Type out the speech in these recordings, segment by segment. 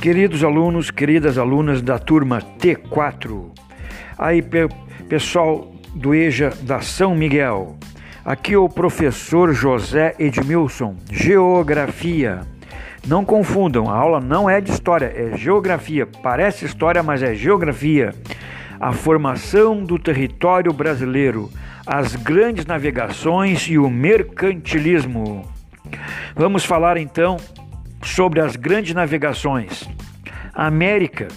Queridos alunos, queridas alunas da turma T4, aí pessoal do EJA da São Miguel, aqui é o professor José Edmilson, Geografia. Não confundam, a aula não é de história, é geografia. Parece história, mas é geografia. A formação do território brasileiro, as grandes navegações e o mercantilismo. Vamos falar então sobre as grandes navegações. América,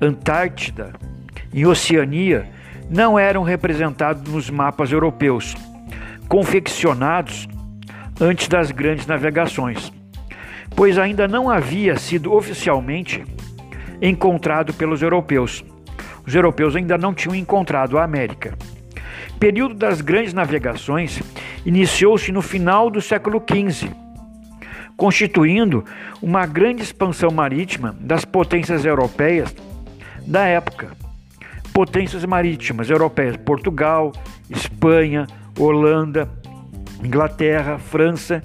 Antártida e Oceania não eram representados nos mapas europeus, confeccionados antes das grandes navegações, pois ainda não havia sido oficialmente encontrado pelos europeus. Os europeus ainda não tinham encontrado a América. Período das grandes navegações iniciou-se no final do século XV constituindo uma grande expansão marítima das potências europeias da época. Potências marítimas europeias: Portugal, Espanha, Holanda, Inglaterra, França,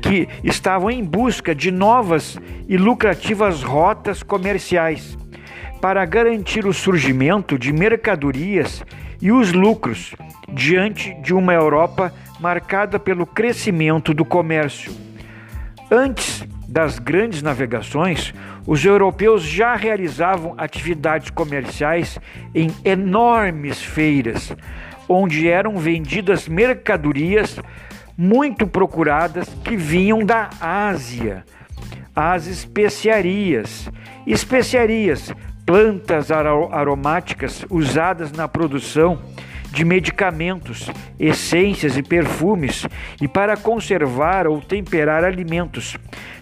que estavam em busca de novas e lucrativas rotas comerciais para garantir o surgimento de mercadorias e os lucros diante de uma Europa marcada pelo crescimento do comércio Antes das grandes navegações, os europeus já realizavam atividades comerciais em enormes feiras, onde eram vendidas mercadorias muito procuradas que vinham da Ásia. As especiarias, especiarias, plantas aromáticas usadas na produção de medicamentos, essências e perfumes e para conservar ou temperar alimentos.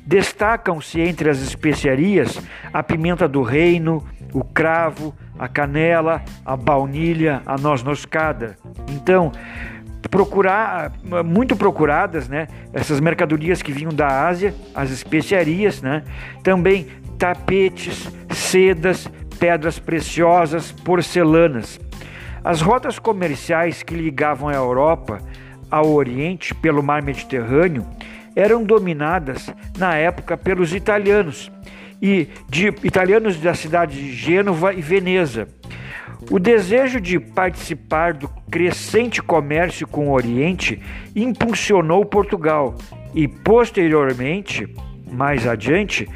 Destacam-se entre as especiarias a pimenta do reino, o cravo, a canela, a baunilha, a noz moscada. Então, procurar muito procuradas, né? Essas mercadorias que vinham da Ásia, as especiarias, né? Também tapetes, sedas, pedras preciosas, porcelanas. As rotas comerciais que ligavam a Europa ao Oriente pelo mar Mediterrâneo eram dominadas na época pelos italianos e de italianos da cidade de Gênova e Veneza. O desejo de participar do crescente comércio com o Oriente impulsionou Portugal e, posteriormente, mais adiante,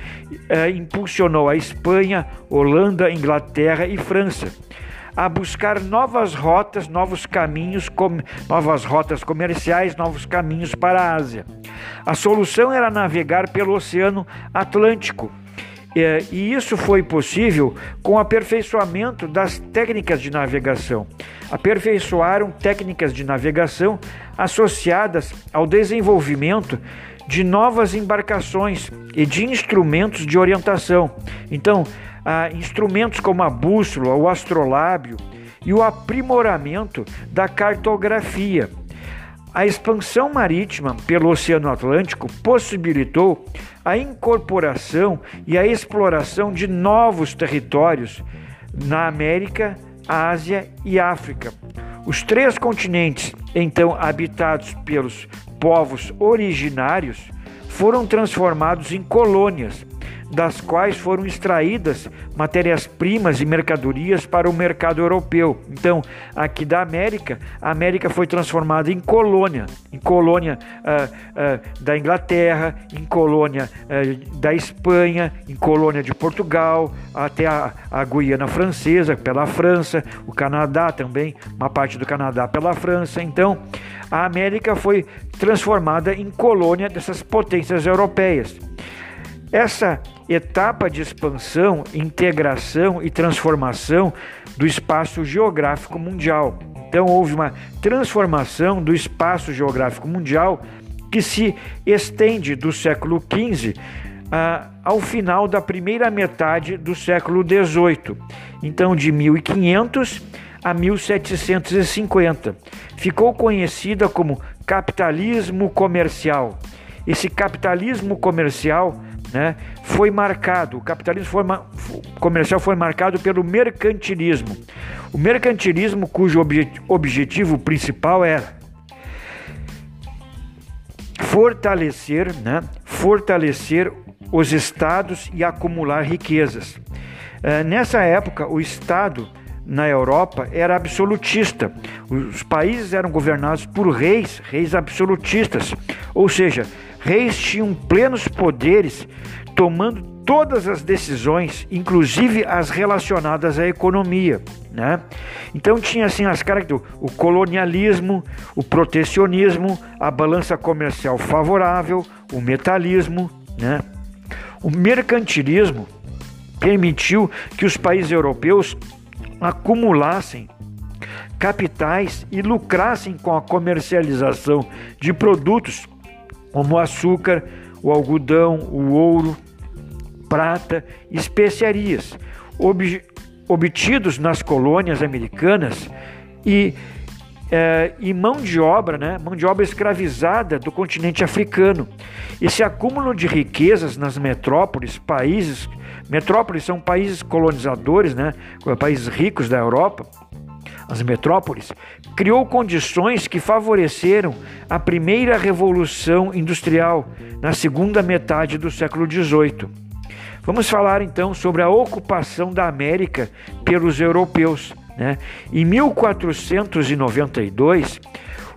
eh, impulsionou a Espanha, Holanda, Inglaterra e França a buscar novas rotas, novos caminhos, com, novas rotas comerciais, novos caminhos para a Ásia. A solução era navegar pelo Oceano Atlântico. E isso foi possível com o aperfeiçoamento das técnicas de navegação. Aperfeiçoaram técnicas de navegação associadas ao desenvolvimento de novas embarcações e de instrumentos de orientação. Então, ah, instrumentos como a bússola, o astrolábio e o aprimoramento da cartografia. A expansão marítima pelo Oceano Atlântico possibilitou a incorporação e a exploração de novos territórios na América, Ásia e África. Os três continentes, então habitados pelos povos originários, foram transformados em colônias das quais foram extraídas matérias-primas e mercadorias para o mercado europeu. Então, aqui da América, a América foi transformada em colônia, em colônia uh, uh, da Inglaterra, em colônia uh, da Espanha, em colônia de Portugal, até a, a Guiana Francesa pela França, o Canadá também, uma parte do Canadá pela França. Então, a América foi transformada em colônia dessas potências europeias. Essa etapa de expansão, integração e transformação do espaço geográfico mundial. Então, houve uma transformação do espaço geográfico mundial que se estende do século XV ah, ao final da primeira metade do século XVIII. Então, de 1500 a 1750. Ficou conhecida como capitalismo comercial. Esse capitalismo comercial né, foi marcado, o capitalismo foi, comercial foi marcado pelo mercantilismo. O mercantilismo, cujo objet, objetivo principal era fortalecer, né, fortalecer os estados e acumular riquezas. Uh, nessa época, o Estado na Europa era absolutista. Os países eram governados por reis, reis absolutistas, ou seja, reis tinham plenos poderes, tomando todas as decisões, inclusive as relacionadas à economia. Né? Então tinha assim as características: o colonialismo, o protecionismo, a balança comercial favorável, o metalismo, né? o mercantilismo permitiu que os países europeus acumulassem capitais e lucrassem com a comercialização de produtos como o açúcar, o algodão, o ouro, prata, especiarias, ob obtidos nas colônias americanas e, é, e mão de obra, né, mão de obra escravizada do continente africano. Esse acúmulo de riquezas nas metrópoles, países Metrópoles são países colonizadores, né? países ricos da Europa, as metrópoles, criou condições que favoreceram a primeira revolução industrial na segunda metade do século XVIII. Vamos falar então sobre a ocupação da América pelos europeus. Né? Em 1492,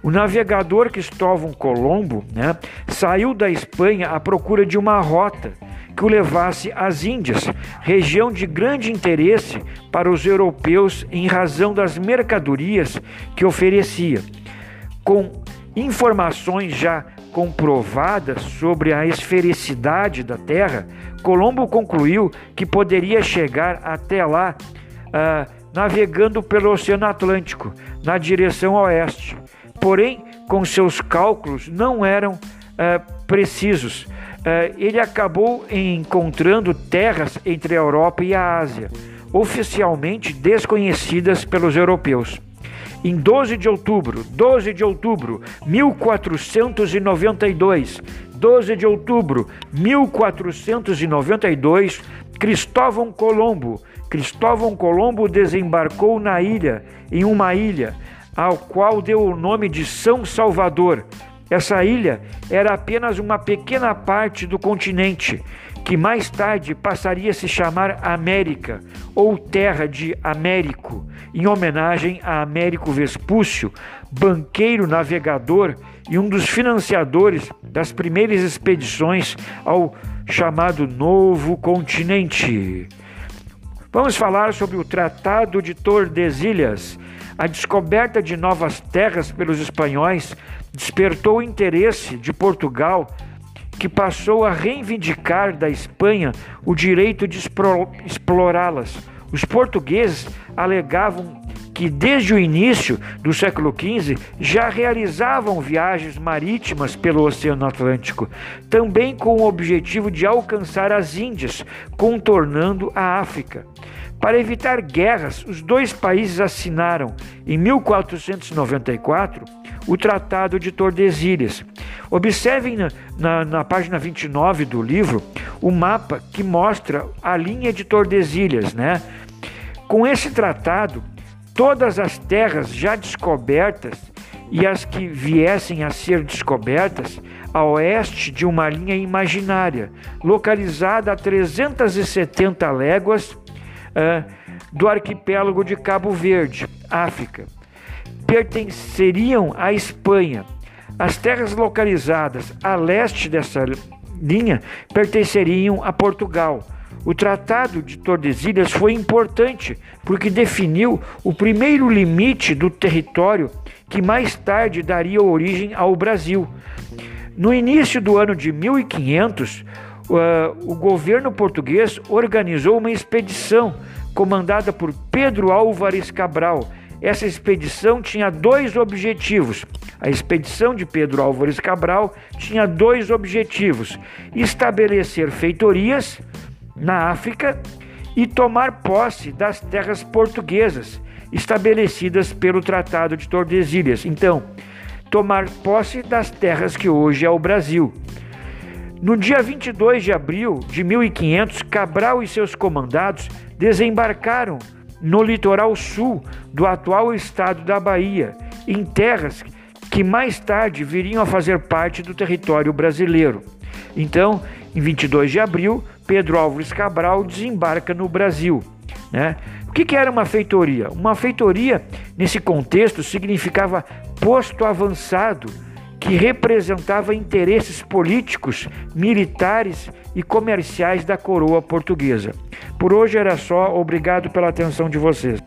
o navegador Cristóvão Colombo né, saiu da Espanha à procura de uma rota que o levasse às Índias, região de grande interesse para os europeus em razão das mercadorias que oferecia. Com informações já comprovadas sobre a esfericidade da Terra, Colombo concluiu que poderia chegar até lá uh, navegando pelo Oceano Atlântico, na direção oeste. Porém, com seus cálculos não eram uh, precisos ele acabou encontrando terras entre a Europa e a Ásia, oficialmente desconhecidas pelos europeus. Em 12 de outubro, 12 de outubro 1492, 12 de outubro 1492, Cristóvão Colombo, Cristóvão Colombo desembarcou na ilha, em uma ilha, ao qual deu o nome de São Salvador, essa ilha era apenas uma pequena parte do continente, que mais tarde passaria a se chamar América, ou Terra de Américo, em homenagem a Américo Vespúcio, banqueiro navegador e um dos financiadores das primeiras expedições ao chamado Novo Continente. Vamos falar sobre o Tratado de Tordesilhas. A descoberta de novas terras pelos espanhóis despertou o interesse de Portugal, que passou a reivindicar da Espanha o direito de explorá-las. Os portugueses alegavam que desde o início do século XV já realizavam viagens marítimas pelo Oceano Atlântico, também com o objetivo de alcançar as Índias, contornando a África. Para evitar guerras, os dois países assinaram, em 1494, o Tratado de Tordesilhas. Observem na, na, na, página 29 do livro o mapa que mostra a linha de Tordesilhas. Né? Com esse tratado, todas as terras já descobertas e as que viessem a ser descobertas a oeste de uma linha imaginária, localizada a 370 léguas do arquipélago de Cabo Verde, África pertenceriam à Espanha. As terras localizadas a leste dessa linha pertenceriam a Portugal. O Tratado de Tordesilhas foi importante porque definiu o primeiro limite do território que mais tarde daria origem ao Brasil. No início do ano de 1500, uh, o governo português organizou uma expedição comandada por Pedro Álvares Cabral essa expedição tinha dois objetivos. A expedição de Pedro Álvares Cabral tinha dois objetivos: estabelecer feitorias na África e tomar posse das terras portuguesas estabelecidas pelo Tratado de Tordesilhas. Então, tomar posse das terras que hoje é o Brasil. No dia 22 de abril de 1500, Cabral e seus comandados desembarcaram no litoral sul do atual estado da Bahia, em terras que mais tarde viriam a fazer parte do território brasileiro. Então, em 22 de abril, Pedro Álvares Cabral desembarca no Brasil. Né? O que, que era uma feitoria? Uma feitoria, nesse contexto, significava posto avançado que representava interesses políticos, militares e comerciais da coroa portuguesa. Por hoje era só, obrigado pela atenção de vocês.